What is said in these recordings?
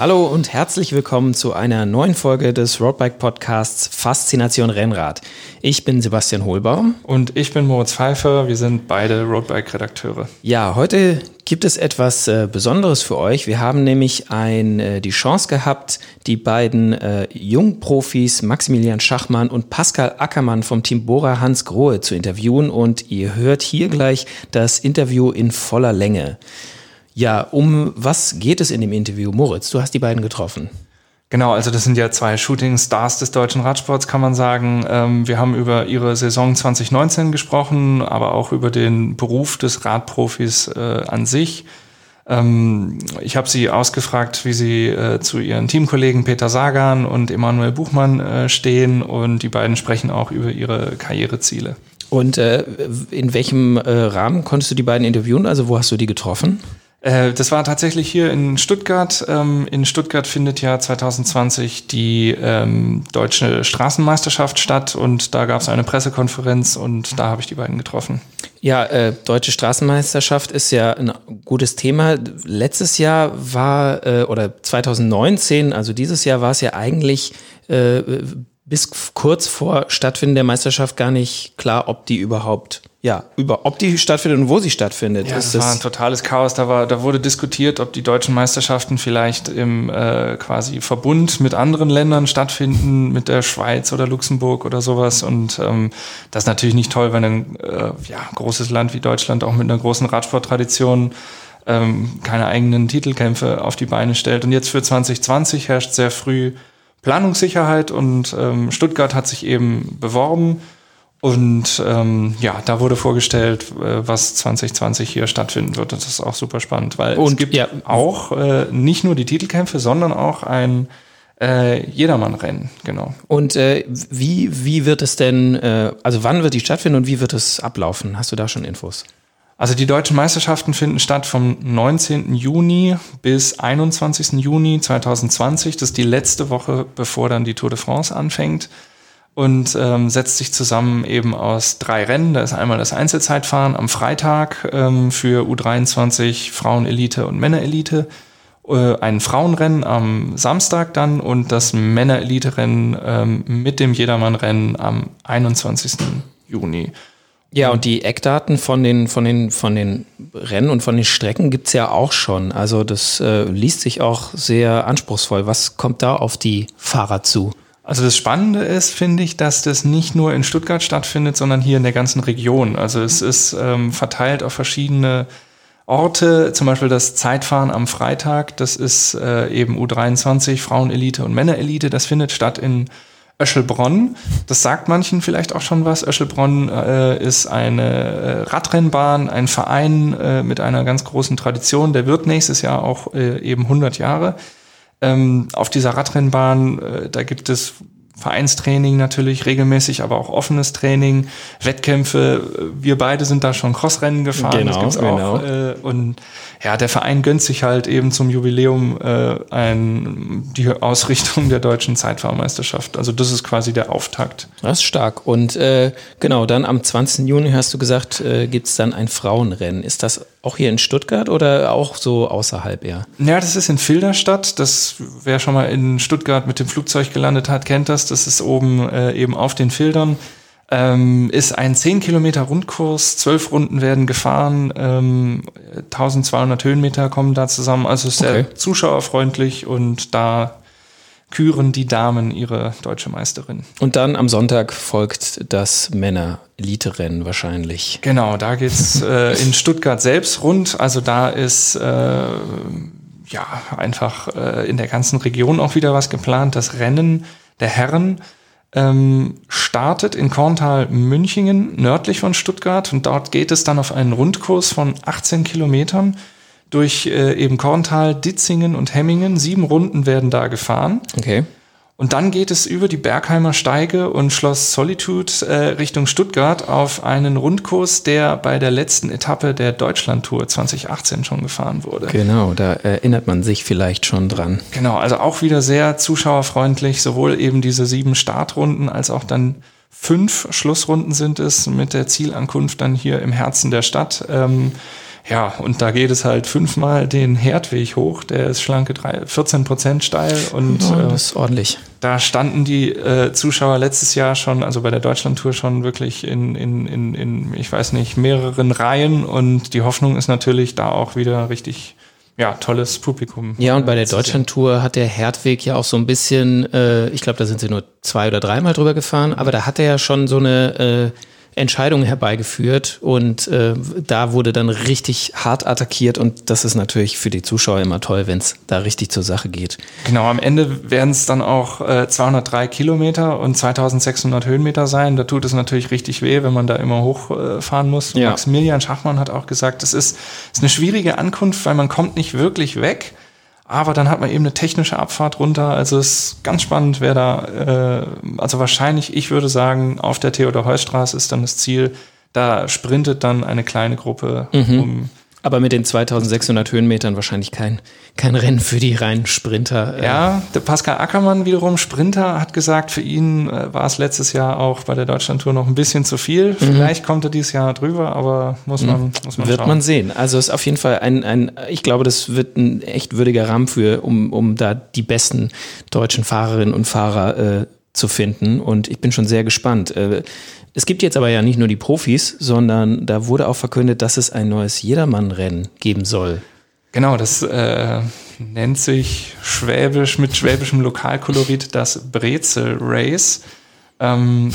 Hallo und herzlich willkommen zu einer neuen Folge des Roadbike Podcasts Faszination Rennrad. Ich bin Sebastian Hohlbaum. Und ich bin Moritz Pfeiffer. Wir sind beide Roadbike-Redakteure. Ja, heute gibt es etwas äh, Besonderes für euch. Wir haben nämlich ein, äh, die Chance gehabt, die beiden äh, Jungprofis Maximilian Schachmann und Pascal Ackermann vom Team Bora Hans Grohe zu interviewen. Und ihr hört hier gleich das Interview in voller Länge. Ja, um was geht es in dem Interview? Moritz, du hast die beiden getroffen. Genau, also das sind ja zwei Shooting Stars des deutschen Radsports, kann man sagen. Ähm, wir haben über ihre Saison 2019 gesprochen, aber auch über den Beruf des Radprofis äh, an sich. Ähm, ich habe sie ausgefragt, wie sie äh, zu ihren Teamkollegen Peter Sagan und Emanuel Buchmann äh, stehen und die beiden sprechen auch über ihre Karriereziele. Und äh, in welchem äh, Rahmen konntest du die beiden interviewen? Also wo hast du die getroffen? Äh, das war tatsächlich hier in Stuttgart. Ähm, in Stuttgart findet ja 2020 die ähm, deutsche Straßenmeisterschaft statt und da gab es eine Pressekonferenz und da habe ich die beiden getroffen. Ja, äh, deutsche Straßenmeisterschaft ist ja ein gutes Thema. Letztes Jahr war äh, oder 2019, also dieses Jahr war es ja eigentlich äh, bis kurz vor Stattfinden der Meisterschaft gar nicht klar, ob die überhaupt ja, über ob die stattfindet und wo sie stattfindet. Ja, das, das war ein totales Chaos. Da, war, da wurde diskutiert, ob die deutschen Meisterschaften vielleicht im äh, quasi Verbund mit anderen Ländern stattfinden, mit der Schweiz oder Luxemburg oder sowas. Und ähm, das ist natürlich nicht toll, wenn ein äh, ja, großes Land wie Deutschland auch mit einer großen Radsporttradition ähm, keine eigenen Titelkämpfe auf die Beine stellt. Und jetzt für 2020 herrscht sehr früh Planungssicherheit und ähm, Stuttgart hat sich eben beworben und ähm, ja, da wurde vorgestellt, äh, was 2020 hier stattfinden wird. Das ist auch super spannend, weil Und, es gibt ja auch äh, nicht nur die Titelkämpfe, sondern auch ein äh, Jedermann-Rennen, genau. Und äh, wie, wie wird es denn, äh, also wann wird die stattfinden und wie wird es ablaufen? Hast du da schon Infos? Also die deutschen Meisterschaften finden statt vom 19. Juni bis 21. Juni 2020. Das ist die letzte Woche, bevor dann die Tour de France anfängt und ähm, setzt sich zusammen eben aus drei Rennen. Da ist einmal das Einzelzeitfahren am Freitag ähm, für U23 Frauenelite und Männerelite, äh, ein Frauenrennen am Samstag dann und das Männerelite-Rennen ähm, mit dem Jedermann-Rennen am 21. Juni. Ja, und die Eckdaten von den, von den, von den Rennen und von den Strecken gibt's ja auch schon. Also das äh, liest sich auch sehr anspruchsvoll. Was kommt da auf die Fahrer zu? Also das Spannende ist, finde ich, dass das nicht nur in Stuttgart stattfindet, sondern hier in der ganzen Region. Also es ist ähm, verteilt auf verschiedene Orte, zum Beispiel das Zeitfahren am Freitag, das ist äh, eben U23, Frauenelite und Männerelite, das findet statt in Öschelbronn. Das sagt manchen vielleicht auch schon was. Öschelbronn äh, ist eine äh, Radrennbahn, ein Verein äh, mit einer ganz großen Tradition. Der wird nächstes Jahr auch äh, eben 100 Jahre. Ähm, auf dieser Radrennbahn, äh, da gibt es Vereinstraining natürlich regelmäßig, aber auch offenes Training, Wettkämpfe. Wir beide sind da schon Crossrennen gefahren. Genau, das gibt's genau. Äh, und ja, der Verein gönnt sich halt eben zum Jubiläum äh, ein, die Ausrichtung der deutschen Zeitfahrmeisterschaft. Also das ist quasi der Auftakt. Das ist stark. Und äh, genau, dann am 20. Juni hast du gesagt, äh, gibt es dann ein Frauenrennen. Ist das auch hier in Stuttgart oder auch so außerhalb eher? Ja, das ist in Filderstadt. Das, wer schon mal in Stuttgart mit dem Flugzeug gelandet hat, kennt das. Das ist oben äh, eben auf den Filtern. Ähm, ist ein 10 Kilometer Rundkurs, zwölf Runden werden gefahren, ähm, 1200 Höhenmeter kommen da zusammen. Also ist okay. sehr zuschauerfreundlich und da küren die Damen ihre deutsche Meisterin. Und dann am Sonntag folgt das Männer-Elite-Rennen wahrscheinlich. Genau, da geht's äh, in Stuttgart selbst rund. Also da ist äh, ja einfach äh, in der ganzen Region auch wieder was geplant. Das Rennen der Herren ähm, startet in Korntal-Münchingen, nördlich von Stuttgart. Und dort geht es dann auf einen Rundkurs von 18 Kilometern durch äh, eben Korntal, Ditzingen und Hemmingen. Sieben Runden werden da gefahren. Okay. Und dann geht es über die Bergheimer Steige und Schloss Solitude äh, Richtung Stuttgart auf einen Rundkurs, der bei der letzten Etappe der Deutschlandtour 2018 schon gefahren wurde. Genau, da erinnert man sich vielleicht schon dran. Genau, also auch wieder sehr zuschauerfreundlich, sowohl eben diese sieben Startrunden als auch dann fünf Schlussrunden sind es mit der Zielankunft dann hier im Herzen der Stadt. Ähm, ja, und da geht es halt fünfmal den Herdweg hoch. Der ist schlanke drei, 14 Prozent steil. Und oh, das ist ordentlich. Äh, da standen die äh, Zuschauer letztes Jahr schon, also bei der Deutschlandtour schon wirklich in, in, in, in, ich weiß nicht, mehreren Reihen. Und die Hoffnung ist natürlich da auch wieder richtig ja, tolles Publikum. Ja, und bei der Deutschlandtour hat der Herdweg ja auch so ein bisschen, äh, ich glaube, da sind sie nur zwei oder dreimal drüber gefahren, aber da hat er ja schon so eine äh, Entscheidungen herbeigeführt und äh, da wurde dann richtig hart attackiert und das ist natürlich für die Zuschauer immer toll, wenn es da richtig zur Sache geht. Genau, am Ende werden es dann auch äh, 203 Kilometer und 2600 Höhenmeter sein. Da tut es natürlich richtig weh, wenn man da immer hochfahren äh, muss. Ja. Maximilian Schachmann hat auch gesagt, es ist, ist eine schwierige Ankunft, weil man kommt nicht wirklich weg. Aber dann hat man eben eine technische Abfahrt runter. Also es ist ganz spannend, wer da, äh, also wahrscheinlich, ich würde sagen, auf der Theodor-Heuss-Straße ist dann das Ziel, da sprintet dann eine kleine Gruppe mhm. um aber mit den 2600 Höhenmetern wahrscheinlich kein, kein Rennen für die reinen Sprinter. Äh. Ja, der Pascal Ackermann wiederum, Sprinter, hat gesagt, für ihn äh, war es letztes Jahr auch bei der Deutschlandtour noch ein bisschen zu viel. Mhm. Vielleicht kommt er dieses Jahr drüber, aber muss man, mhm. muss man Wird schauen. man sehen. Also ist auf jeden Fall ein, ein, ich glaube, das wird ein echt würdiger Rahmen für, um, um da die besten deutschen Fahrerinnen und Fahrer äh, zu finden. Und ich bin schon sehr gespannt. Äh, es gibt jetzt aber ja nicht nur die Profis, sondern da wurde auch verkündet, dass es ein neues Jedermann-Rennen geben soll. Genau, das äh, nennt sich schwäbisch mit schwäbischem Lokalkolorit das Brezel Race. Ähm,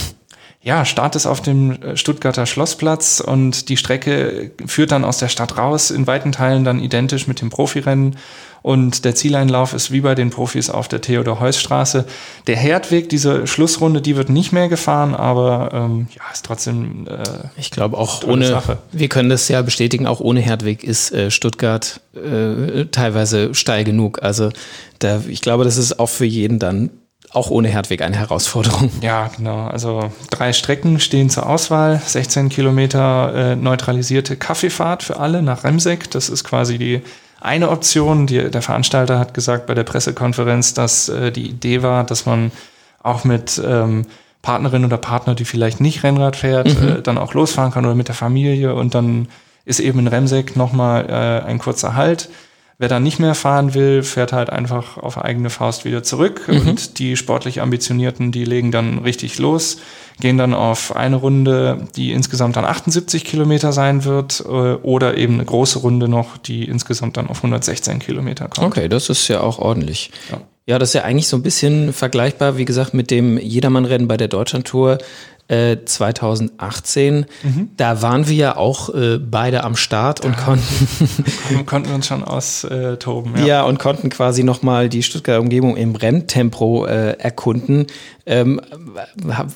ja, Start ist auf dem Stuttgarter Schlossplatz und die Strecke führt dann aus der Stadt raus, in weiten Teilen dann identisch mit dem Profirennen. Und der Zieleinlauf ist wie bei den Profis auf der Theodor-Heuss-Straße. Der Herdweg, diese Schlussrunde, die wird nicht mehr gefahren, aber ähm, ja, ist trotzdem. Äh, ich glaube auch ohne. Sache. Wir können das ja bestätigen, auch ohne Herdweg ist äh, Stuttgart äh, teilweise steil genug. Also da, ich glaube, das ist auch für jeden dann auch ohne Herdweg eine Herausforderung. Ja, genau. Also drei Strecken stehen zur Auswahl. 16 Kilometer äh, neutralisierte Kaffeefahrt für alle nach Remseck. Das ist quasi die eine Option. Die, der Veranstalter hat gesagt bei der Pressekonferenz, dass äh, die Idee war, dass man auch mit ähm, Partnerin oder Partner, die vielleicht nicht Rennrad fährt, mhm. äh, dann auch losfahren kann oder mit der Familie. Und dann ist eben in Remseck nochmal äh, ein kurzer Halt. Wer dann nicht mehr fahren will, fährt halt einfach auf eigene Faust wieder zurück. Mhm. Und die sportlich Ambitionierten, die legen dann richtig los, gehen dann auf eine Runde, die insgesamt dann 78 Kilometer sein wird, äh, oder eben eine große Runde noch, die insgesamt dann auf 116 Kilometer kommt. Okay, das ist ja auch ordentlich. Ja. Ja, das ist ja eigentlich so ein bisschen vergleichbar, wie gesagt, mit dem Jedermannrennen bei der Deutschlandtour. 2018. Äh, mhm. Da waren wir ja auch äh, beide am Start da und konnten konnten uns schon austoben. ja. ja, und konnten quasi nochmal die Stuttgarter Umgebung im Renntempo äh, erkunden. Ähm,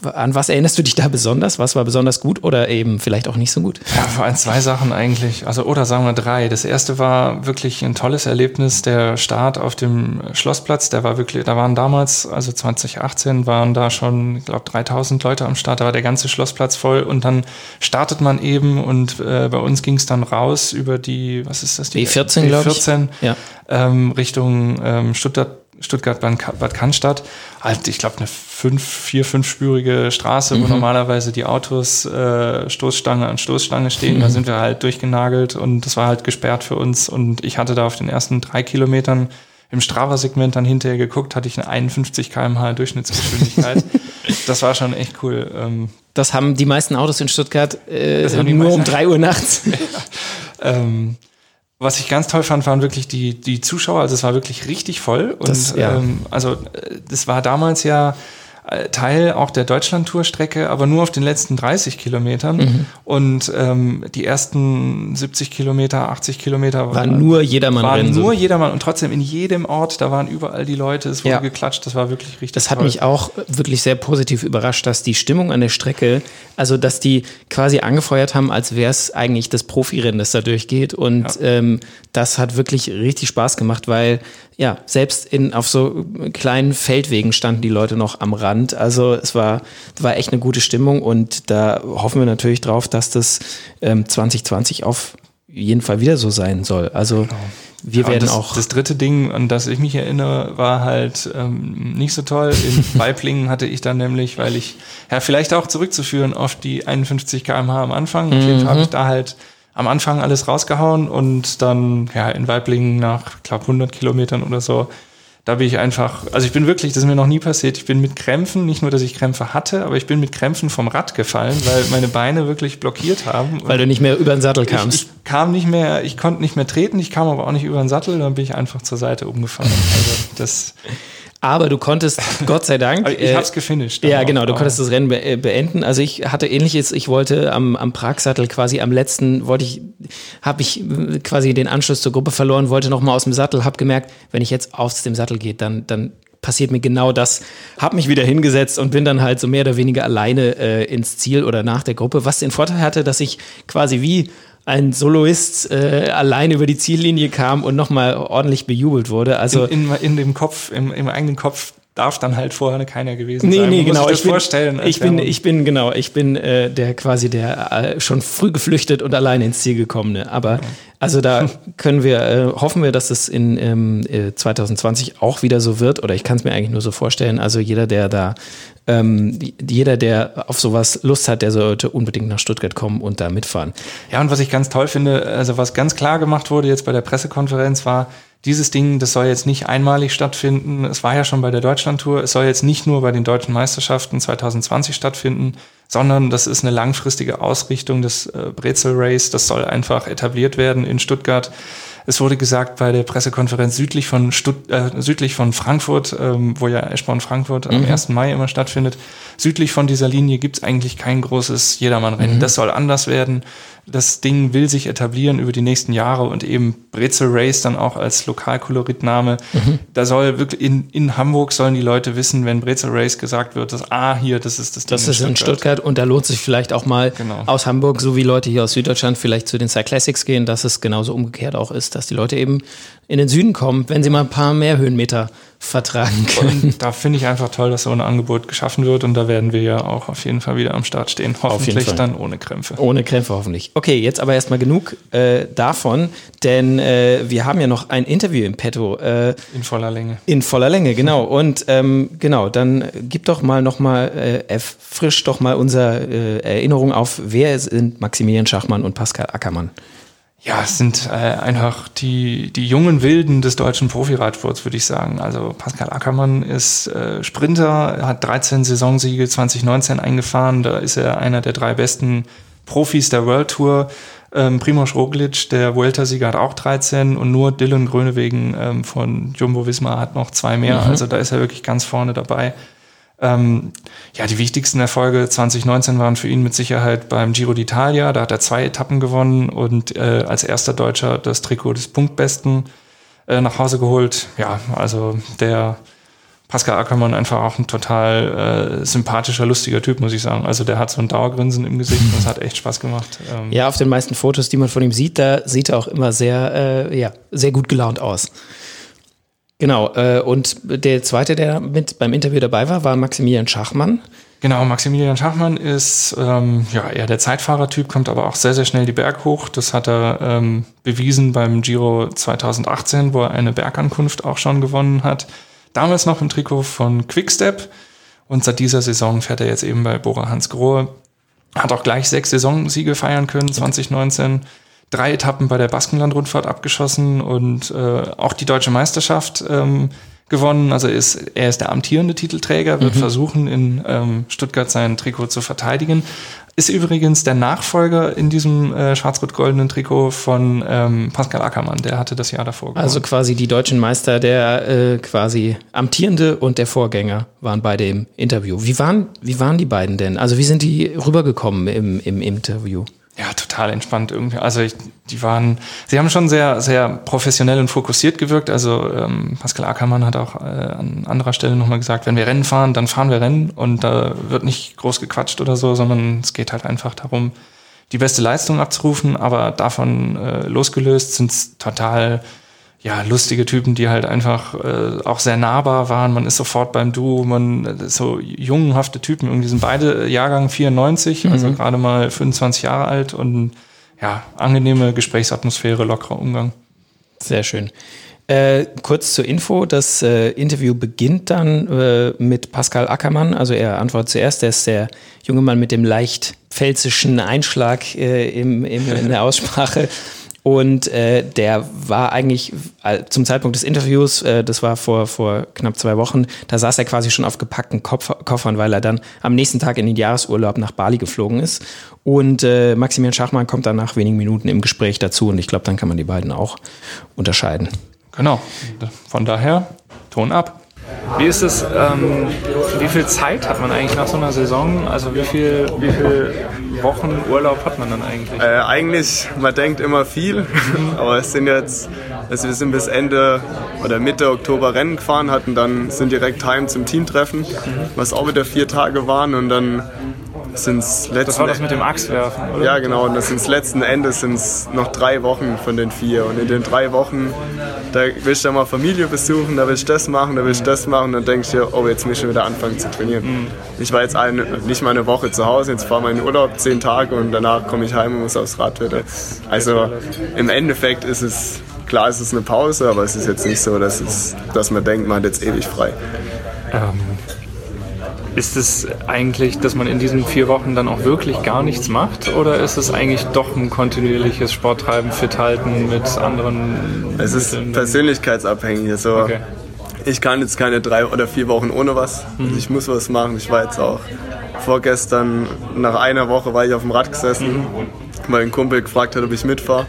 an was erinnerst du dich da besonders? Was war besonders gut oder eben vielleicht auch nicht so gut? Ja, vor allem zwei Sachen eigentlich. Also, oder sagen wir drei. Das erste war wirklich ein tolles Erlebnis. Der Start auf dem Schlossplatz, der war wirklich, da waren damals, also 2018, waren da schon, ich glaube, 3000 Leute am Start. Da war der ganze Schlossplatz voll und dann startet man eben und äh, bei uns ging es dann raus über die, was ist das? Die B14, glaube ich. Ja. Ähm, Richtung ähm, Stuttgart Stuttgart-Bad Cannstatt, halt, ich glaube, eine fünf, vier, fünfspurige Straße, mhm. wo normalerweise die Autos äh, Stoßstange an Stoßstange stehen. Mhm. Da sind wir halt durchgenagelt und das war halt gesperrt für uns. Und ich hatte da auf den ersten drei Kilometern im Strava-Segment dann hinterher geguckt, hatte ich eine 51 km/h Durchschnittsgeschwindigkeit. das war schon echt cool. Ähm, das haben die meisten Autos in Stuttgart äh, nur um drei Uhr nachts. ja. ähm, was ich ganz toll fand, waren wirklich die, die Zuschauer. Also es war wirklich richtig voll. Und das, ja. ähm, also äh, das war damals ja Teil auch der Deutschland-Tour-Strecke, aber nur auf den letzten 30 Kilometern. Mhm. Und ähm, die ersten 70 Kilometer, 80 Kilometer war nur jedermann waren nur jedermann und trotzdem in jedem Ort, da waren überall die Leute, es wurde ja. geklatscht, das war wirklich richtig. Das hat toll. mich auch wirklich sehr positiv überrascht, dass die Stimmung an der Strecke, also dass die quasi angefeuert haben, als wäre es eigentlich das Profirennen, das da durchgeht. Und ja. ähm, das hat wirklich richtig Spaß gemacht, weil ja, selbst in, auf so kleinen Feldwegen standen die Leute noch am Rand. Also es war, war echt eine gute Stimmung und da hoffen wir natürlich drauf, dass das ähm, 2020 auf jeden Fall wieder so sein soll. Also genau. wir werden das, auch. Das dritte Ding, an das ich mich erinnere, war halt ähm, nicht so toll. In Weiblingen hatte ich dann nämlich, weil ich, ja, vielleicht auch zurückzuführen auf die 51 km/h am Anfang. Auf jeden Fall habe ich da halt am Anfang alles rausgehauen und dann, ja, in Weiblingen nach, glaube 100 Kilometern oder so, da bin ich einfach, also ich bin wirklich, das ist mir noch nie passiert, ich bin mit Krämpfen, nicht nur, dass ich Krämpfe hatte, aber ich bin mit Krämpfen vom Rad gefallen, weil meine Beine wirklich blockiert haben. Weil du nicht mehr über den Sattel kamst. Ich, ich, kam nicht mehr, ich konnte nicht mehr treten, ich kam aber auch nicht über den Sattel, dann bin ich einfach zur Seite umgefallen. Also das aber du konntest, Gott sei Dank. ich äh, hab's gefinisht. Ja, genau, du konntest das Rennen be äh, beenden. Also ich hatte ähnliches, ich wollte am, am Pragsattel quasi am letzten, wollte ich, habe ich äh, quasi den Anschluss zur Gruppe verloren, wollte nochmal aus dem Sattel, habe gemerkt, wenn ich jetzt aus dem Sattel gehe, dann, dann passiert mir genau das. Hab mich wieder hingesetzt und bin dann halt so mehr oder weniger alleine äh, ins Ziel oder nach der Gruppe, was den Vorteil hatte, dass ich quasi wie ein Soloist äh, allein über die Ziellinie kam und nochmal ordentlich bejubelt wurde. Also in, in, in dem Kopf, im, im eigenen Kopf darf dann halt vorher keiner gewesen nee, sein. Nee, genau. Ich bin, vorstellen, ich bin, ich bin, genau, ich bin äh, der quasi der äh, schon früh geflüchtet und alleine ins Ziel gekommene. Aber also da können wir, äh, hoffen wir, dass es in ähm, 2020 äh, auch wieder so wird. Oder ich kann es mir eigentlich nur so vorstellen. Also jeder, der da ähm, jeder, der auf sowas Lust hat, der sollte unbedingt nach Stuttgart kommen und da mitfahren. Ja, und was ich ganz toll finde, also was ganz klar gemacht wurde jetzt bei der Pressekonferenz war, dieses Ding, das soll jetzt nicht einmalig stattfinden. Es war ja schon bei der Deutschlandtour. Es soll jetzt nicht nur bei den deutschen Meisterschaften 2020 stattfinden, sondern das ist eine langfristige Ausrichtung des äh, Brezel Race. Das soll einfach etabliert werden in Stuttgart. Es wurde gesagt bei der Pressekonferenz südlich von, Stutt äh, südlich von Frankfurt, ähm, wo ja Eschborn Frankfurt mhm. am 1. Mai immer stattfindet, südlich von dieser Linie gibt es eigentlich kein großes Jedermannrennen. Mhm. Das soll anders werden das Ding will sich etablieren über die nächsten Jahre und eben Brezel Race dann auch als Lokalkoloritname. Mhm. Da soll wirklich in, in Hamburg sollen die Leute wissen, wenn Brezel Race gesagt wird, dass ah hier, das ist das Ding. Das ist in Stuttgart. in Stuttgart und da lohnt sich vielleicht auch mal genau. aus Hamburg, so wie Leute hier aus Süddeutschland vielleicht zu den Cyclassics gehen, dass es genauso umgekehrt auch ist, dass die Leute eben in den Süden kommen, wenn sie mal ein paar mehr Höhenmeter vertragen können. Und da finde ich einfach toll, dass so ein Angebot geschaffen wird und da werden wir ja auch auf jeden Fall wieder am Start stehen. Hoffentlich dann ohne Krämpfe. Ohne Krämpfe hoffentlich. Okay, jetzt aber erstmal genug äh, davon, denn äh, wir haben ja noch ein Interview im Petto. Äh, in voller Länge. In voller Länge, genau. Und ähm, genau, dann gib doch mal nochmal, äh, erfrisch doch mal unsere äh, Erinnerung auf, wer sind Maximilian Schachmann und Pascal Ackermann. Ja, es sind äh, einfach die, die jungen Wilden des deutschen Profiradsports, würde ich sagen. Also Pascal Ackermann ist äh, Sprinter, hat 13 Saisonsiege 2019 eingefahren. Da ist er einer der drei besten Profis der World Tour. Ähm, Primoz Roglic, der Vuelta-Sieger, hat auch 13 und nur Dylan Grönewegen ähm, von Jumbo Visma hat noch zwei mehr. Mhm. Also da ist er wirklich ganz vorne dabei. Ähm, ja, die wichtigsten Erfolge 2019 waren für ihn mit Sicherheit beim Giro d'Italia. Da hat er zwei Etappen gewonnen und äh, als erster Deutscher das Trikot des Punktbesten äh, nach Hause geholt. Ja, also der Pascal Ackermann einfach auch ein total äh, sympathischer, lustiger Typ, muss ich sagen. Also der hat so ein Dauergrinsen im Gesicht und es hat echt Spaß gemacht. Ähm ja, auf den meisten Fotos, die man von ihm sieht, da sieht er auch immer sehr, äh, ja, sehr gut gelaunt aus. Genau, äh, und der zweite, der mit beim Interview dabei war, war Maximilian Schachmann. Genau, Maximilian Schachmann ist ähm, ja eher der Zeitfahrertyp, kommt aber auch sehr, sehr schnell die Berg hoch. Das hat er ähm, bewiesen beim Giro 2018, wo er eine Bergankunft auch schon gewonnen hat. Damals noch im Trikot von Quickstep und seit dieser Saison fährt er jetzt eben bei Bora Hans Grohe. Hat auch gleich sechs Saisonsiege feiern können, 2019 drei Etappen bei der Baskenland-Rundfahrt abgeschossen und äh, auch die deutsche Meisterschaft ähm, gewonnen. Also ist, er ist der amtierende Titelträger, wird mhm. versuchen, in ähm, Stuttgart sein Trikot zu verteidigen. Ist übrigens der Nachfolger in diesem äh, schwarz-rot-goldenen Trikot von ähm, Pascal Ackermann, der hatte das Jahr davor gewonnen. Also quasi die deutschen Meister, der äh, quasi amtierende und der Vorgänger waren bei dem Interview. Wie waren, wie waren die beiden denn? Also wie sind die rübergekommen im, im Interview? Ja, total entspannt irgendwie. Also ich, die waren, sie haben schon sehr, sehr professionell und fokussiert gewirkt. Also ähm, Pascal Ackermann hat auch äh, an anderer Stelle nochmal gesagt, wenn wir Rennen fahren, dann fahren wir Rennen und da wird nicht groß gequatscht oder so, sondern es geht halt einfach darum, die beste Leistung abzurufen. Aber davon äh, losgelöst sind es total ja, lustige Typen, die halt einfach äh, auch sehr nahbar waren. Man ist sofort beim Duo, man so jungenhafte Typen. Irgendwie sind beide Jahrgang 94, also mhm. also gerade mal 25 Jahre alt und ja, angenehme Gesprächsatmosphäre, lockerer Umgang. Sehr schön. Äh, kurz zur Info, das äh, Interview beginnt dann äh, mit Pascal Ackermann, also er antwortet zuerst, der ist der junge Mann mit dem leicht pfälzischen Einschlag äh, im, im, in der Aussprache. Und äh, der war eigentlich äh, zum Zeitpunkt des Interviews, äh, das war vor, vor knapp zwei Wochen, da saß er quasi schon auf gepackten Kopf Koffern, weil er dann am nächsten Tag in den Jahresurlaub nach Bali geflogen ist. Und äh, Maximilian Schachmann kommt dann nach wenigen Minuten im Gespräch dazu und ich glaube, dann kann man die beiden auch unterscheiden. Genau, von daher Ton ab. Wie ist es, ähm, wie viel Zeit hat man eigentlich nach so einer Saison? Also wie viel, wie viel Wochen Urlaub hat man dann eigentlich? Äh, eigentlich, man denkt immer viel, aber es sind jetzt, also wir sind bis Ende oder Mitte Oktober Rennen gefahren, hatten dann, sind direkt heim zum Teamtreffen, was auch wieder vier Tage waren und dann sind es letzten Das war das mit dem Axtwerfen, oder? Ja, genau. Und das sind letzten Endes sind's noch drei Wochen von den vier. Und in den drei Wochen, da willst du ja mal Familie besuchen, da willst du das machen, da willst du das machen. Und dann denkst du dir, oh, jetzt muss ich schon wieder anfangen zu trainieren. Ich war jetzt eine, nicht mal eine Woche zu Hause, jetzt fahre ich in Urlaub, zehn Tage und danach komme ich heim und muss aufs Rad wieder. Also im Endeffekt ist es, klar ist es eine Pause, aber es ist jetzt nicht so, dass, es, dass man denkt, man hat jetzt ewig frei. Ähm, ist es eigentlich, dass man in diesen vier Wochen dann auch wirklich gar nichts macht? Oder ist es eigentlich doch ein kontinuierliches Sporttreiben, fit halten mit anderen? Es ist persönlichkeitsabhängig. Also Okay. ich kann jetzt keine drei oder vier Wochen ohne was. Also ich muss was machen. Ich war jetzt auch vorgestern, nach einer Woche war ich auf dem Rad gesessen, weil ein Kumpel gefragt hat, ob ich mitfahre.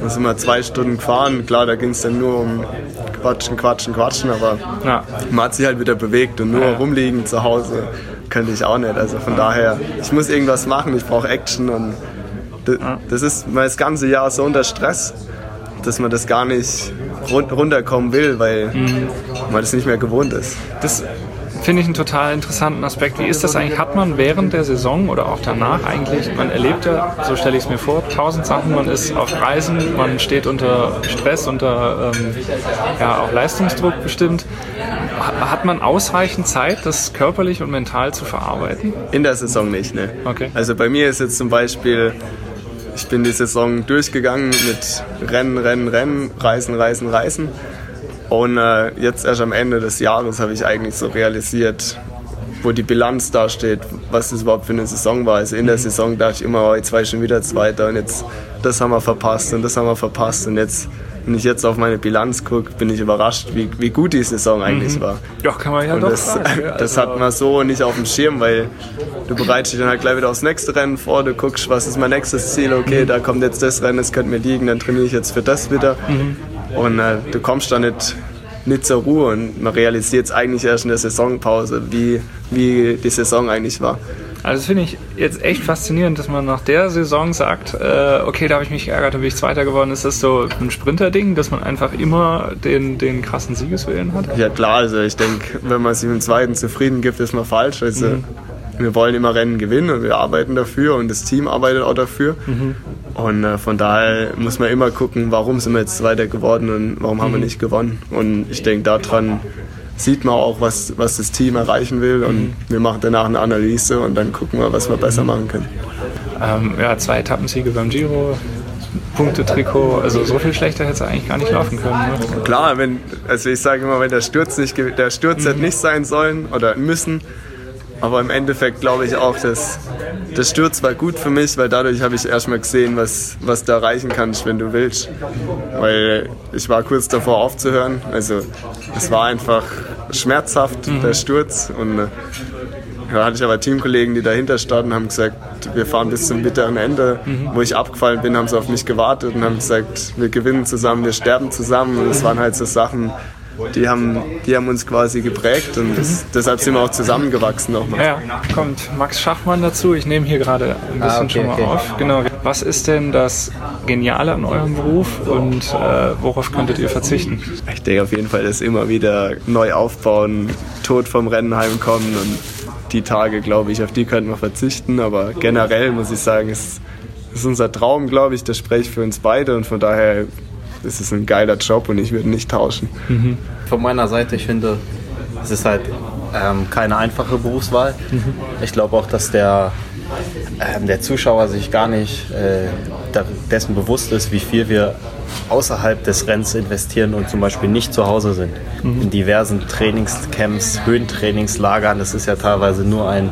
Dann sind wir zwei Stunden gefahren. Klar, da ging es dann nur um Quatschen, Quatschen, Quatschen, aber Ja. man hat sich halt wieder bewegt und nur Ja. rumliegen zu Hause könnte ich auch nicht. Also von daher, ich muss irgendwas machen, ich brauche Action und das, ist man das ganze Jahr so unter Stress, dass man das gar nicht run runterkommen will, weil man das nicht mehr gewohnt ist. Das finde ich einen total interessanten Aspekt. Wie ist das eigentlich? Hat man während der Saison oder auch danach eigentlich, man erlebt ja, so stelle ich es mir vor, tausend Sachen, man ist auf Reisen, man steht unter Stress, unter ähm, ja, auch Leistungsdruck bestimmt. Ha- Hat man ausreichend Zeit, das körperlich und mental zu verarbeiten? In der Saison nicht, ne? Okay. Also bei mir ist jetzt zum Beispiel, ich bin die Saison durchgegangen mit Rennen, Rennen, Rennen, Reisen, Reisen, Reisen. Und äh, jetzt erst am Ende des Jahres habe ich eigentlich so realisiert, wo die Bilanz dasteht, was das überhaupt für eine Saison war. Also in der Saison dachte ich immer, oh, jetzt war ich schon wieder Zweiter und jetzt, das haben wir verpasst und das haben wir verpasst. Und jetzt, wenn ich jetzt auf meine Bilanz gucke, bin ich überrascht, wie, wie gut die Saison eigentlich war. Ja, kann man ja Und doch das, sagen. gell? das Also- hat man so nicht auf dem Schirm, weil du bereitest dich dann halt gleich wieder aufs nächste Rennen vor, du guckst, was ist mein nächstes Ziel, okay, da kommt jetzt das Rennen, das könnte mir liegen, dann trainiere ich jetzt für das wieder. Und äh, du kommst da nicht, nicht zur Ruhe und man realisiert es eigentlich erst in der Saisonpause, wie, wie die Saison eigentlich war. Also das finde ich jetzt echt faszinierend, dass man nach der Saison sagt, äh, okay, da habe ich mich geärgert, da bin ich Zweiter geworden. Ist das so ein Sprinter-Ding, dass man einfach immer den, den krassen Siegeswillen hat? Ja klar, also ich denke, wenn man sich mit dem Zweiten zufrieden gibt, ist man falsch. Also wir wollen immer Rennen gewinnen und wir arbeiten dafür und das Team arbeitet auch dafür. Und äh, von daher muss man immer gucken, warum sind wir jetzt Zweiter geworden und warum haben wir nicht gewonnen. Und ich denke, daran sieht man auch, was, was das Team erreichen will und wir machen danach eine Analyse und dann gucken wir, was wir besser machen können. Ähm, ja, zwei Etappensiege beim Giro, Punkte-Trikot, also so viel schlechter hätte es eigentlich gar nicht laufen können. Ne? Klar, wenn, also ich sage immer, wenn der Sturz nicht, der Sturz hätte nicht sein sollen oder müssen. Aber im Endeffekt glaube ich auch, dass der Sturz war gut für mich, weil dadurch habe ich erstmal gesehen, was, was du erreichen kannst, wenn du willst. Weil ich war kurz davor aufzuhören. Also es war einfach schmerzhaft, der Sturz. Und äh, da hatte ich aber Teamkollegen, die dahinter standen, haben gesagt, wir fahren bis zum bitteren Ende. Wo ich abgefallen bin, haben sie auf mich gewartet und haben gesagt, wir gewinnen zusammen, wir sterben zusammen. Und das waren halt so Sachen, die haben, die haben uns quasi geprägt und das, deshalb sind wir auch zusammengewachsen nochmal. Ja, kommt Max Schachmann dazu. Ich nehme hier gerade ein bisschen Ah, okay, schon mal okay. auf. Genau. Was ist denn das Geniale an eurem Beruf und äh, worauf könntet ihr verzichten? Ich denke auf jeden Fall, dass immer wieder neu aufbauen, tot vom Rennen heimkommen und die Tage, glaube ich, auf die könnten wir verzichten. Aber generell muss ich sagen, ist, ist unser Traum, glaube ich, das spreche ich für uns beide und von daher ist es ein geiler Job und ich würde nicht tauschen. Von meiner Seite, ich finde, es ist halt ähm, keine einfache Berufswahl. Ich glaube auch, dass der, ähm, der Zuschauer sich gar nicht äh, dessen bewusst ist, wie viel wir außerhalb des Rennens investieren und zum Beispiel nicht zu Hause sind. Mhm. In diversen Trainingscamps, Höhentrainingslagern. Das ist ja teilweise nur ein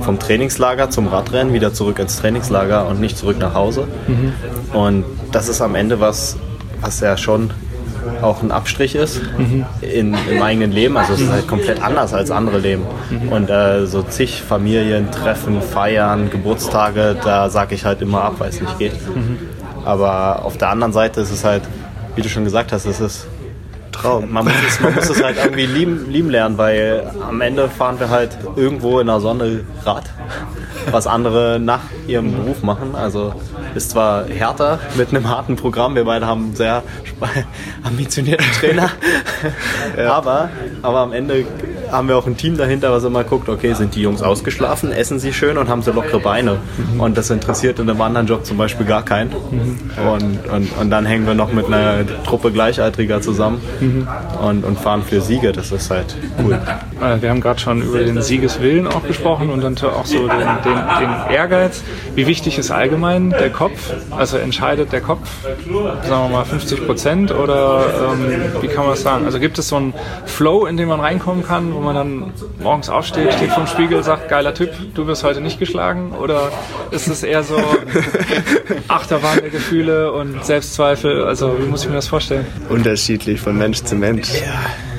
vom Trainingslager zum Radrennen wieder zurück ins Trainingslager und nicht zurück nach Hause. Mhm. Und das ist am Ende was, was ja schon auch ein Abstrich ist mhm. in, im eigenen Leben. Also es ist halt komplett anders als andere Leben. Mhm. Und äh, so zig Familien, Treffen, Feiern, Geburtstage, da sage ich halt immer ab, weil es nicht geht. Mhm. Aber auf der anderen Seite ist es halt, wie du schon gesagt hast, es ist Traum. Man muss es, man muss es halt irgendwie lieben, lieben lernen, weil am Ende fahren wir halt irgendwo in der Sonne Rad, was andere nach ihrem Beruf machen. Also ist zwar härter mit einem harten Programm, wir beide haben einen sehr ambitionierten Trainer, ja. aber, aber am Ende haben wir auch ein Team dahinter, was immer guckt, okay, sind die Jungs ausgeschlafen, essen sie schön und haben sie lockere Beine. Mhm. Und das interessiert in einem anderen Job zum Beispiel gar keinen. Mhm. Und, und, und dann hängen wir noch mit einer Truppe Gleichaltriger zusammen mhm. und, und fahren für Siege. Das ist halt cool. Äh, wir haben gerade schon über den Siegeswillen auch gesprochen und dann auch so den, den, den Ehrgeiz. Wie wichtig ist allgemein der Kopf? Also entscheidet der Kopf, sagen wir mal 50 Prozent oder ähm, wie kann man das sagen? Also gibt es so einen Flow, in den man reinkommen kann, wo man dann morgens aufsteht, steht vom Spiegel, sagt, geiler Typ, du wirst heute nicht geschlagen? Oder ist es eher so Achterbahn der Gefühle und Selbstzweifel? Also wie muss ich mir das vorstellen? Unterschiedlich von Mensch zu Mensch. Ja.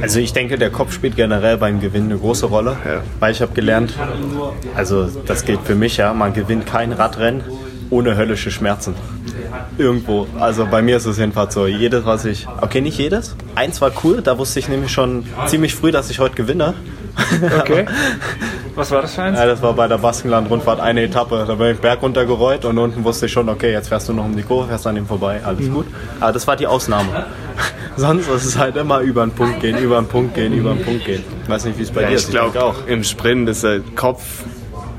Also ich denke, der Kopf spielt generell beim Gewinnen eine große Rolle, ja. weil ich habe gelernt, also das gilt für mich ja, man gewinnt kein Radrennen ohne höllische Schmerzen irgendwo. Also bei mir ist es jedenfalls so. Jedes, was ich. Okay, nicht jedes. Eins war cool, da wusste ich nämlich schon ziemlich früh, dass ich heute gewinne. Okay. Was war das für eins? Ja, das war bei der Baskenland-Rundfahrt eine Etappe. Da bin ich Berg runtergerollt und unten wusste ich schon, okay, jetzt fährst du noch um die Kurve, fährst an ihm vorbei, alles mhm. gut. Aber das war die Ausnahme. Sonst ist es halt immer über den Punkt gehen, über den Punkt gehen, über den Punkt gehen. Ich weiß nicht, wie es bei ja, dir ist. Ich glaube auch. Im Sprint ist der Kopf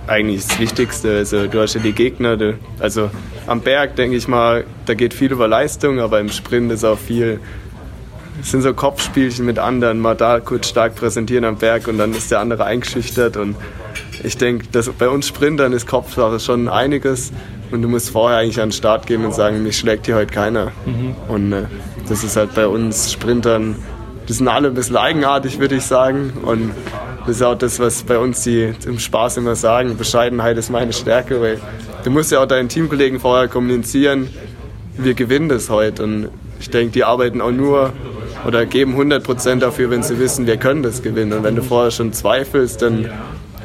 eigentlich das Wichtigste. Also du hast ja die Gegner, du, also am Berg denke ich mal, da geht viel über Leistung, aber im Sprint ist auch viel, es sind so Kopfspielchen mit anderen, mal da kurz stark präsentieren am Berg und dann ist der andere eingeschüchtert und ich denke, bei uns Sprintern ist Kopfsache schon einiges und du musst vorher eigentlich an den Start gehen und sagen, mich schlägt hier heute keiner. Mhm. Und äh, das ist halt bei uns Sprintern, die sind alle ein bisschen eigenartig, würde ich sagen und das ist auch das, was bei uns die im Spaß immer sagen. Bescheidenheit ist meine Stärke, weil du musst ja auch deinen Teamkollegen vorher kommunizieren, wir gewinnen das heute. Und ich denke, die arbeiten auch nur oder geben 100% dafür, wenn sie wissen, wir können das gewinnen. Und wenn du vorher schon zweifelst, dann,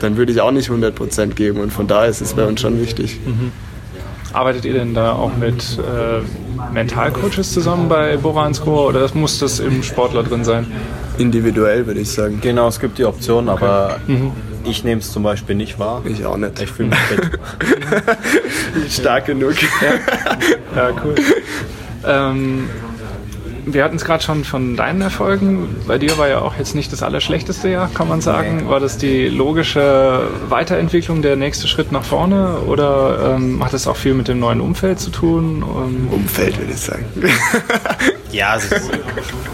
dann würde ich auch nicht 100% geben. Und von daher ist es bei uns schon wichtig. Mhm. Arbeitet ihr denn da auch mit äh, Mentalcoaches zusammen bei Bora Score oder muss das im Sportler drin sein? individuell, würde ich sagen. Genau, es gibt die Option, aber mhm. ich nehme es zum Beispiel nicht wahr. Ich auch nicht. Ich fühle mich fit. Stark genug. Ja, ja cool. Ähm, wir hatten es gerade schon von deinen Erfolgen. Bei dir war ja auch jetzt nicht das allerschlechteste Jahr, kann man sagen. War das die logische Weiterentwicklung, der nächste Schritt nach vorne? Oder ähm, hat es auch viel mit dem neuen Umfeld zu tun? Um Umfeld, würde ich sagen. ja, das,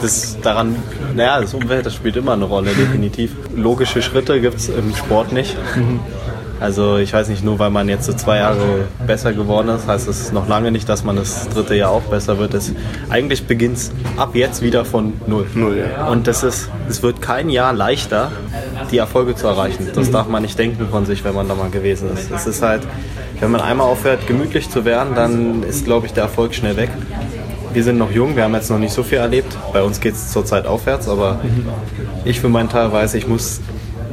das daran, naja, das Umfeld, das spielt immer eine Rolle, definitiv. Logische Schritte gibt es im Sport nicht. Mhm. Also ich weiß nicht, nur weil man jetzt so zwei Jahre besser geworden ist, heißt es noch lange nicht, dass man das dritte Jahr auch besser wird. Das, eigentlich beginnt es ab jetzt wieder von null. null ja. Und das ist, es wird kein Jahr leichter, die Erfolge zu erreichen. Das darf man nicht denken von sich, wenn man da mal gewesen ist. Es ist halt, wenn man einmal aufhört, gemütlich zu werden, dann ist, glaube ich, der Erfolg schnell weg. Wir sind noch jung, wir haben jetzt noch nicht so viel erlebt. Bei uns geht es zurzeit aufwärts, aber ich für meinen Teil weiß, ich muss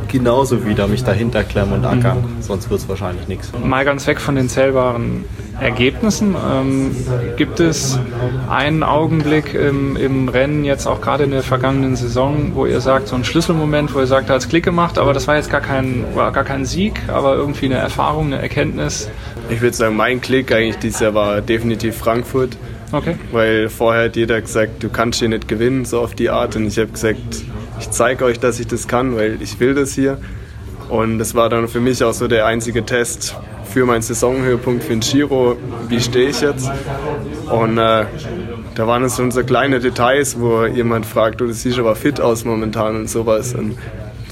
genauso wieder mich dahinter klemmen und ackern. Mhm. Sonst wird es wahrscheinlich nichts. Mal ganz weg von den zählbaren Ergebnissen. Ähm, gibt es einen Augenblick im, im Rennen, jetzt auch gerade in der vergangenen Saison, wo ihr sagt, so ein Schlüsselmoment, wo ihr sagt, da hat es Klick gemacht, aber das war jetzt gar kein, war gar kein Sieg, aber irgendwie eine Erfahrung, eine Erkenntnis? Ich würde sagen, mein Klick eigentlich dieses Jahr war definitiv Frankfurt. Okay. Weil vorher hat jeder gesagt, du kannst hier nicht gewinnen, so auf die Art. Und ich habe gesagt, ich zeige euch, dass ich das kann, weil ich will das hier. Und das war dann für mich auch so der einzige Test für meinen Saisonhöhepunkt für den Giro. Wie stehe ich jetzt? Und äh, da waren es schon so kleine Details, wo jemand fragt, du siehst aber fit aus momentan und sowas. Und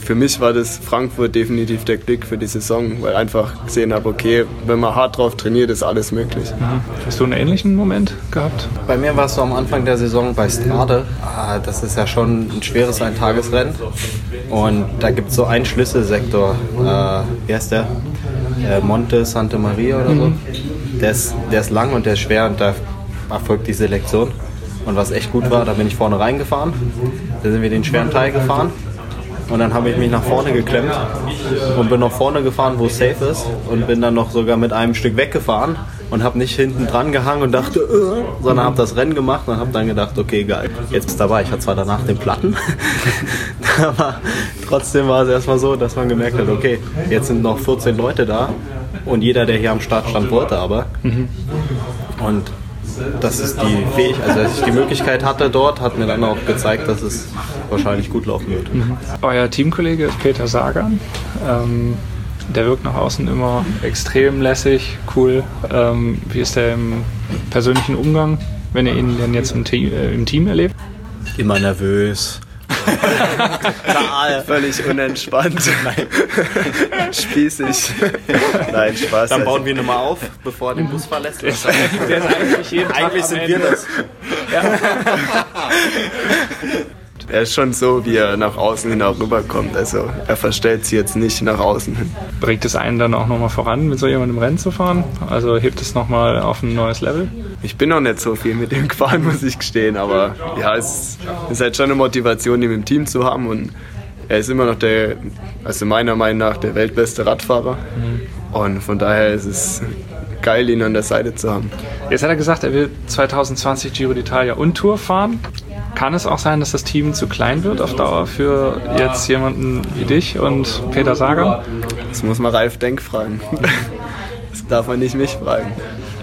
für mich war das Frankfurt definitiv der Klick für die Saison, weil ich einfach gesehen habe, okay, wenn man hart drauf trainiert, ist alles möglich. Mhm. Hast du einen ähnlichen Moment gehabt? Bei mir war es so am Anfang der Saison bei Strade. Ah, das ist ja schon ein schweres Eintagesrennen. Und da gibt es so einen Schlüsselsektor. Äh, wie heißt der? Äh, Monte Santa Maria oder so. Der ist, der ist lang und der ist schwer und da erfolgt die Selektion. Und was echt gut war, da bin ich vorne reingefahren. Da sind wir den schweren Teil gefahren. Und dann habe ich mich nach vorne geklemmt und bin nach vorne gefahren, wo es safe ist. Und bin dann noch sogar mit einem Stück weggefahren und habe nicht hinten dran gehangen und dachte, äh, sondern habe das Rennen gemacht und habe dann gedacht, okay, geil, jetzt bist du dabei. Ich hatte zwar danach den Platten, aber trotzdem war es erstmal so, dass man gemerkt hat, okay, jetzt sind noch 14 Leute da und jeder, der hier am Start stand, wollte aber. Und das ist die Fähigkeit, also dass ich die Möglichkeit hatte dort, hat mir dann auch gezeigt, dass es wahrscheinlich gut laufen wird. Euer Teamkollege ist Peter Sagan. Ähm, der wirkt nach außen immer extrem lässig, cool. Ähm, wie ist der im persönlichen Umgang, wenn ihr ihn denn jetzt im Team, äh, im Team erlebt? Immer nervös. Völlig unentspannt. Nein. Spießig. Nein, Spaß. Dann bauen wir ihn mal auf, bevor er den Bus verlässt. Der ist eigentlich jeden Tag Eigentlich am sind Ende. wir das. Er ist schon so, wie er nach außen hin auch rüberkommt. Also er verstellt sich jetzt nicht nach außen hin. Bringt es einen dann auch nochmal voran, mit so jemandem Rennen zu fahren? Also hebt es nochmal auf ein neues Level? Ich bin noch nicht so viel mit ihm gefahren, muss ich gestehen. Aber ja, es ist halt schon eine Motivation, ihn im Team zu haben. Und er ist immer noch der, also meiner Meinung nach, der weltbeste Radfahrer. Und von daher ist es geil, ihn an der Seite zu haben. Jetzt hat er gesagt, er will 2020 Giro d'Italia und Tour fahren. Kann es auch sein, dass das Team zu klein wird auf Dauer für jetzt jemanden wie dich und Peter Sagan? Das muss man Ralf Denk fragen. Das darf man nicht mich fragen.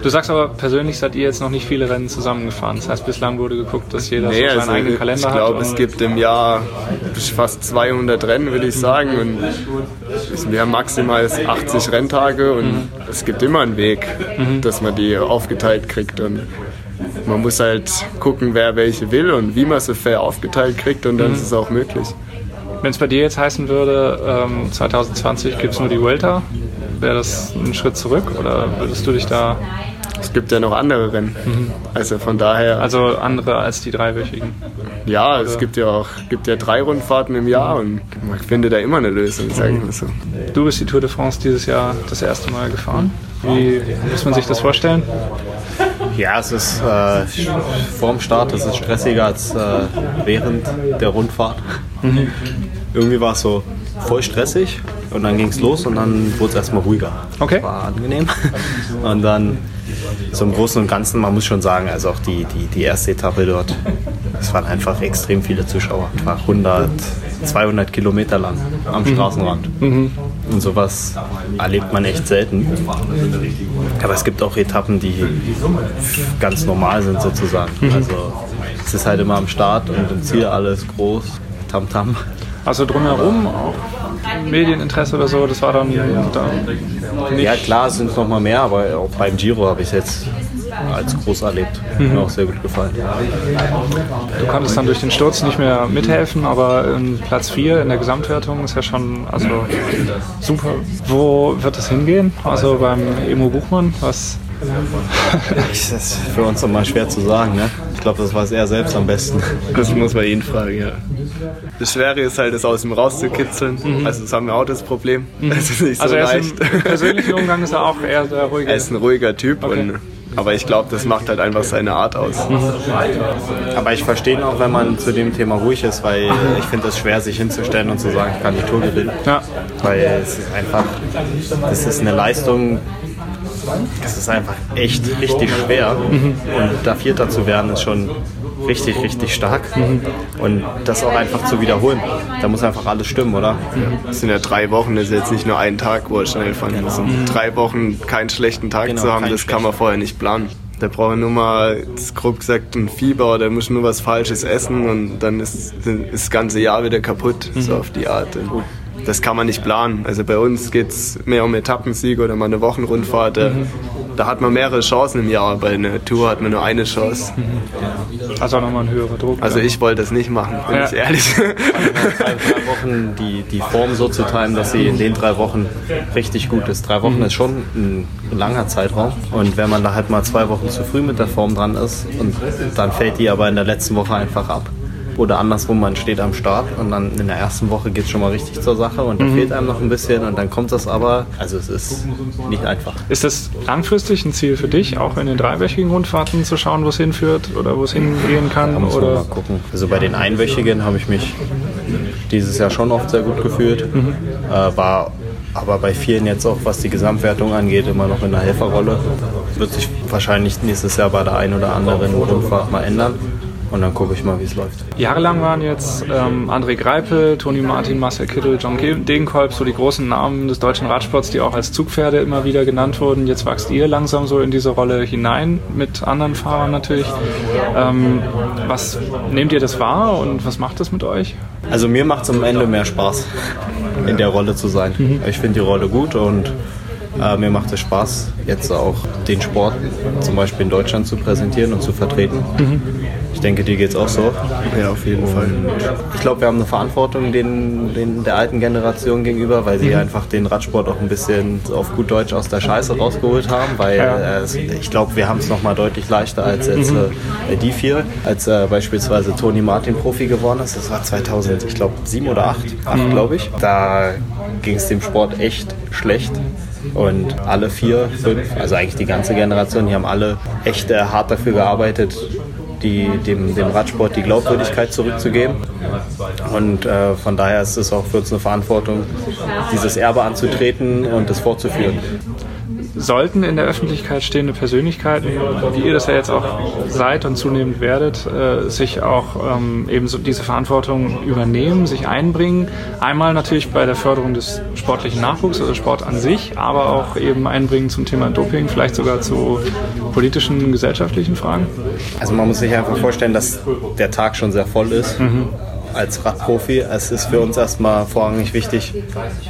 Du sagst aber persönlich seid ihr jetzt noch nicht viele Rennen zusammengefahren. Das heißt, bislang wurde geguckt, dass jeder Nee, so seinen also eigenen ich Kalender hat. glaube, es gibt im Jahr fast 200 Rennen, würde ich sagen. Und wir haben maximal 80 Renntage und es gibt immer einen Weg, dass man die aufgeteilt kriegt. Und man muss halt gucken, wer welche will und wie man sie fair aufgeteilt kriegt und dann ist es auch möglich. Wenn es bei dir jetzt heißen würde, ähm, 2020 gibt es nur die Vuelta, wäre das ein Schritt zurück oder würdest du dich da, Es gibt ja noch andere Rennen. Also von daher, also andere als die dreiwöchigen? ja, es gibt ja auch gibt ja drei Rundfahrten im Jahr und man findet da immer eine Lösung, sage ich mal so. Du bist die Tour de France dieses Jahr das erste Mal gefahren. Wie muss man sich das vorstellen? Ja, es ist äh, vorm Start, es ist stressiger als äh, während der Rundfahrt. Irgendwie war es so voll stressig und dann ging es los und dann wurde es erstmal ruhiger. Okay. War angenehm. Und dann so im Großen und Ganzen, man muss schon sagen, also auch die, die, die erste Etappe dort, es waren einfach extrem viele Zuschauer. Einfach 100, 200 Kilometer lang am Straßenrand. Und sowas erlebt man echt selten. Aber es gibt auch Etappen, die ganz normal sind sozusagen. Also es ist halt immer am Start und im Ziel alles groß, Tamtam. Also drumherum auch Medieninteresse oder so, das war dann da nicht. Ja klar, es sind noch mal mehr, aber auch beim Giro habe ich es jetzt als groß erlebt. Mir auch sehr gut gefallen. Du konntest dann durch den Sturz nicht mehr mithelfen, aber in Platz 4 in der Gesamtwertung ist ja schon also super. Wo wird es hingehen? Also beim Emo Buchmann, was Das ist für uns immer schwer zu sagen. Ne? Ich glaube, das weiß er selbst am besten. Das muss man ihn fragen, ja. Das Schwere ist halt, das aus ihm rauszukitzeln. Also das haben wir auch das Problem. Das ist nicht so also er leicht. ist im, persönlichen Umgang ist er auch eher der ruhige. Er ist ein ruhiger Typ, Okay. und, aber ich glaube, das macht halt einfach seine Art aus. Aber ich verstehe ihn auch, wenn man zu dem Thema ruhig ist, weil ich finde es schwer, sich hinzustellen und zu sagen, ich kann die Tour gewinnen. Ja. Weil es ist einfach, das ist eine Leistung, das ist einfach echt richtig schwer. Und da Vierter zu werden, ist schon richtig, richtig stark. Und das auch einfach zu wiederholen, da muss einfach alles stimmen, oder? Das sind ja drei Wochen, das ist jetzt nicht nur ein Tag, wo er schnell fahren muss. Und drei Wochen keinen schlechten Tag Genau, zu haben, das kann man vorher nicht planen. Der braucht nur mal, grob gesagt, ein Fieber oder muss nur was Falsches essen und dann ist, ist das ganze Jahr wieder kaputt, so auf die Art. Und das kann man nicht planen. Also bei uns geht es mehr um Etappensieg oder mal eine Wochenrundfahrt. Da- da hat man mehrere Chancen im Jahr. Bei einer Tour hat man nur eine Chance. Also auch nochmal ein höherer Druck. Also ich wollte das nicht machen, bin Ja. ich ehrlich. in drei Wochen die, die Form so zu timen, dass sie in den drei Wochen richtig gut ist. Drei Wochen ist schon ein langer Zeitraum. Und wenn man da halt mal zwei Wochen zu früh mit der Form dran ist und dann fällt die aber in der letzten Woche einfach ab. Oder andersrum, man steht am Start und dann in der ersten Woche geht es schon mal richtig zur Sache und da fehlt einem noch ein bisschen und dann kommt das aber. Also es ist nicht einfach. Ist das langfristig ein Ziel für dich, auch in den dreiwöchigen Rundfahrten zu schauen, wo es hinführt oder wo es hingehen kann? Da muss man Oder mal gucken. Also bei den Einwöchigen habe ich mich dieses Jahr schon oft sehr gut gefühlt. Äh, war aber bei vielen jetzt auch, was die Gesamtwertung angeht, immer noch in der Helferrolle. Wird sich wahrscheinlich nächstes Jahr bei der einen oder anderen Rundfahrt mal ändern. Und dann gucke ich mal, wie es läuft. Jahrelang waren jetzt ähm, André Greipel, Toni Martin, Marcel Kittel, John Ge- Degenkolb so die großen Namen des deutschen Radsports, die auch als Zugpferde immer wieder genannt wurden. Jetzt wächst ihr langsam so in diese Rolle hinein, mit anderen Fahrern natürlich. Ähm, was nehmt ihr das wahr und was macht das mit euch? Also mir macht es am Ende mehr Spaß, in der Rolle zu sein. Ich finde die Rolle gut und äh, mir macht es Spaß, jetzt auch den Sport zum Beispiel in Deutschland zu präsentieren und zu vertreten. Ich denke, dir geht es auch so. ja, auf jeden Fall. Ich glaube, wir haben eine Verantwortung den, den, der alten Generation gegenüber, weil sie einfach den Radsport auch ein bisschen auf gut Deutsch aus der Scheiße rausgeholt haben. Weil Ja. äh, ich glaube, wir haben es nochmal deutlich leichter als jetzt äh, die vier. Als äh, beispielsweise Toni Martin Profi geworden ist. Das war 2000, ich glaube, sieben oder acht, acht glaube ich. Da ging es dem Sport echt schlecht. Und alle vier, fünf, also eigentlich die ganze Generation, die haben alle echt äh, hart dafür gearbeitet, die, dem, dem Radsport die Glaubwürdigkeit zurückzugeben. Und äh, von daher ist es auch für uns eine Verantwortung, dieses Erbe anzutreten und das fortzuführen. Sollten in der Öffentlichkeit stehende Persönlichkeiten, wie ihr das ja jetzt auch seid und zunehmend werdet, äh, sich auch ähm, eben so diese Verantwortung übernehmen, sich einbringen. Einmal natürlich bei der Förderung des sportlichen Nachwuchs, also Sport an sich, aber auch eben einbringen zum Thema Doping, vielleicht sogar zu politischen, gesellschaftlichen Fragen. Also man muss sich einfach vorstellen, dass der Tag schon sehr voll ist. Als Radprofi, es ist für uns erstmal vorrangig wichtig,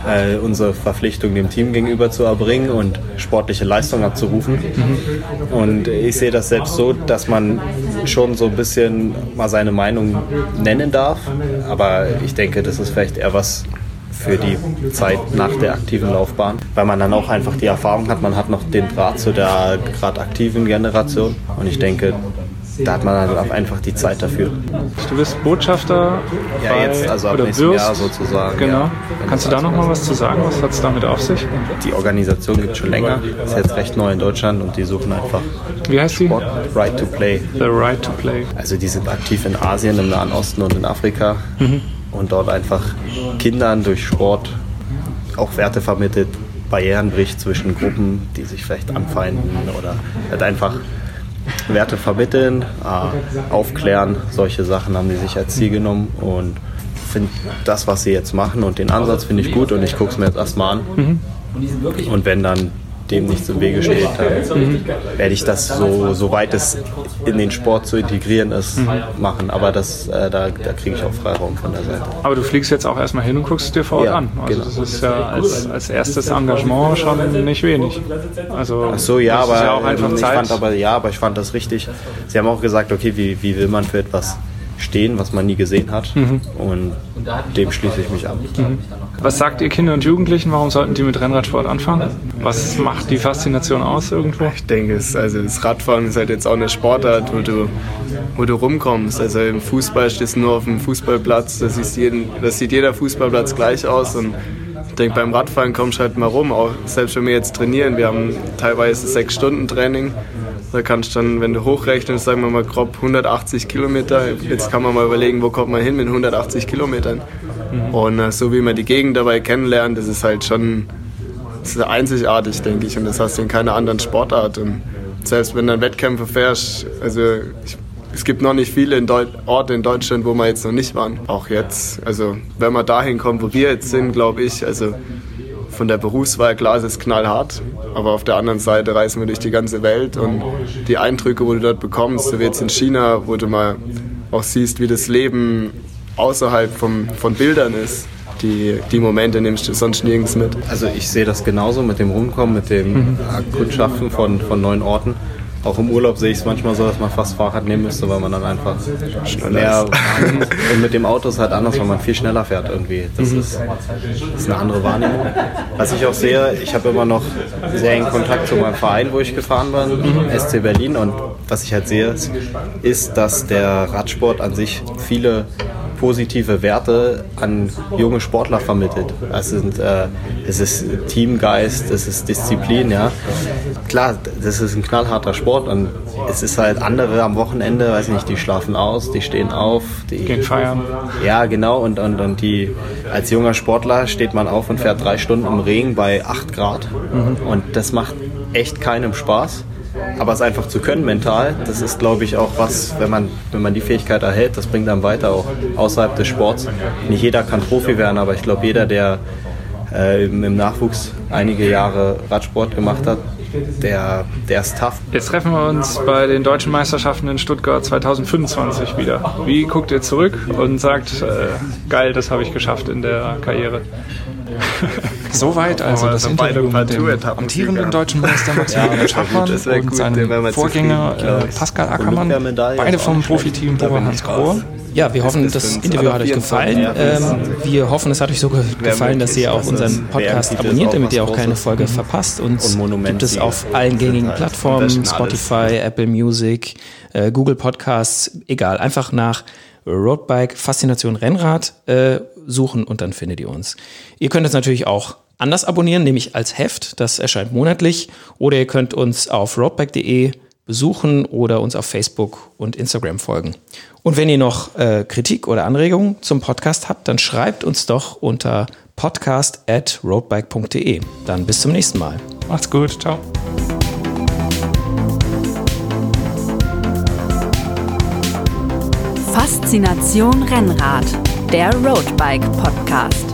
äh, unsere Verpflichtung dem Team gegenüber zu erbringen und sportliche Leistung abzurufen. Und ich sehe das selbst so, dass man schon so ein bisschen mal seine Meinung nennen darf. Aber ich denke, das ist vielleicht eher was für die Zeit nach der aktiven Laufbahn, weil man dann auch einfach die Erfahrung hat, man hat noch den Draht zu der gerade aktiven Generation und ich denke, da hat man dann auch einfach die Zeit dafür. Du bist Botschafter Ja, bei, jetzt, also ab oder nächstem wirst, Jahr sozusagen. Genau. Ja, Kannst du da noch mal was zu sagen? Was hat es damit auf sich? Die Organisation gibt es schon länger, ist jetzt recht neu in Deutschland und die suchen einfach Wie heißt die? Sport Right to Play. The Right to Play. Also die sind aktiv in Asien, im Nahen Osten und in Afrika und dort einfach Kindern durch Sport auch Werte vermittelt, Barrieren bricht zwischen Gruppen, die sich vielleicht anfeinden oder halt einfach Werte vermitteln, äh, aufklären, solche Sachen haben die sich als Ziel genommen und finde das, was sie jetzt machen und den Ansatz finde ich gut und ich gucke es mir jetzt erstmal an. Und wenn dann dem nichts im Wege steht, dann werde ich das so, soweit es in den Sport zu integrieren ist, machen. Aber das, äh, da, da kriege ich auch Freiraum von der Seite. Aber du fliegst jetzt auch erstmal hin und guckst es dir vor Ort Ja, an. Also genau. das ist ja als, als erstes Engagement schon nicht wenig. Also Ach so, ja, aber, ja ähm, ich Zeit. fand aber ja, aber ich fand das richtig. Sie haben auch gesagt, okay, wie, wie will man für etwas stehen, was man nie gesehen hat? Mhm. Und dem schließe ich mich an. Was sagt ihr Kinder und Jugendlichen? Warum sollten die mit Rennradsport anfangen? Was macht die Faszination aus irgendwo? Ich denke, es, also das Radfahren ist halt jetzt auch eine Sportart, wo du, wo du rumkommst. Also im Fußball stehst du nur auf dem Fußballplatz, das, ist jeden, das sieht jeder Fußballplatz gleich aus. Und ich denke, beim Radfahren kommst du halt mal rum, auch selbst wenn wir jetzt trainieren. Wir haben teilweise sechs Stunden Training. Da kannst du dann, wenn du hochrechnest, sagen wir mal grob 180 Kilometer. Jetzt kann man mal überlegen, wo kommt man hin mit 180 Kilometern. Und äh, so wie man die Gegend dabei kennenlernt, das ist halt schon das ist einzigartig, denke ich, und das hast du in keiner anderen Sportart. Und selbst wenn du dann Wettkämpfe fährst, also ich, es gibt noch nicht viele in Orte in Deutschland, wo wir jetzt noch nicht waren. Auch jetzt, also wenn wir dahin kommen, wo wir jetzt sind, glaube ich, also von der Berufswahl klar, es ist knallhart, aber auf der anderen Seite reisen wir durch die ganze Welt und die Eindrücke, wo du dort bekommst, so wie jetzt in China, wo du mal auch siehst, wie das Leben außerhalb vom, von Bildern ist. die, die Momente nimmst du sonst nirgends mit. Also ich sehe das genauso mit dem Rumkommen, mit dem mhm. Kundschaften von, von neuen Orten. Auch im Urlaub sehe ich es manchmal so, dass man fast Fahrrad nehmen müsste, weil man dann einfach mehr und mit dem Auto ist halt anders, weil man viel schneller fährt irgendwie. Das, mhm. ist, das ist eine andere Wahrnehmung. Was ich auch sehe, ich habe immer noch sehr engen Kontakt zu meinem Verein, wo ich gefahren bin, mhm. SC Berlin. Und was ich halt sehe, ist, dass der Radsport an sich viele positive Werte an junge Sportler vermittelt. Es, sind, äh, es ist Teamgeist, es ist Disziplin, ja. Klar, das ist ein knallharter Sport und es ist halt andere am Wochenende, weiß nicht, die schlafen aus, die stehen auf, die gehen feiern. Ja, genau und, und, und die als junger Sportler steht man auf und fährt drei Stunden im Regen bei 8 Grad mhm. und das macht echt keinem Spaß. Aber es einfach zu können mental, das ist, glaube ich, auch was, wenn man, wenn man die Fähigkeit erhält, das bringt einem weiter, auch außerhalb des Sports. Nicht jeder kann Profi werden, aber ich glaube, jeder, der äh, im Nachwuchs einige Jahre Radsport gemacht hat, der, der ist tough. Jetzt treffen wir uns bei den deutschen Meisterschaften in Stuttgart 2025 wieder. Wie guckt ihr zurück und sagt, äh, geil, das habe ich geschafft in der Karriere? Soweit also das Interview mit dem amtierenden deutschen Meister Maximilian ja, Schachmann und seinem Vorgänger äh, Pascal Ackermann, beide vom Profiteam Bora Hans Grohe. Ja, wir hoffen, das Interview hat euch gefallen. Ähm, wir hoffen, es hat euch so gefallen, dass ihr auch unseren Podcast abonniert, damit ihr auch keine Folge verpasst. Uns gibt es auf allen gängigen Plattformen, Spotify, Apple Music, äh, Google Podcasts, egal. Einfach nach Roadbike Faszination Rennrad äh, suchen und dann findet ihr uns. Ihr könnt es natürlich auch anders abonnieren, nämlich als Heft. Das erscheint monatlich. Oder ihr könnt uns auf roadbike.de besuchen oder uns auf Facebook und Instagram folgen. Und wenn ihr noch äh, Kritik oder Anregungen zum Podcast habt, dann schreibt uns doch unter podcast at roadbike.de. Dann bis zum nächsten Mal. Macht's gut. Ciao. Faszination Rennrad, der Roadbike Podcast.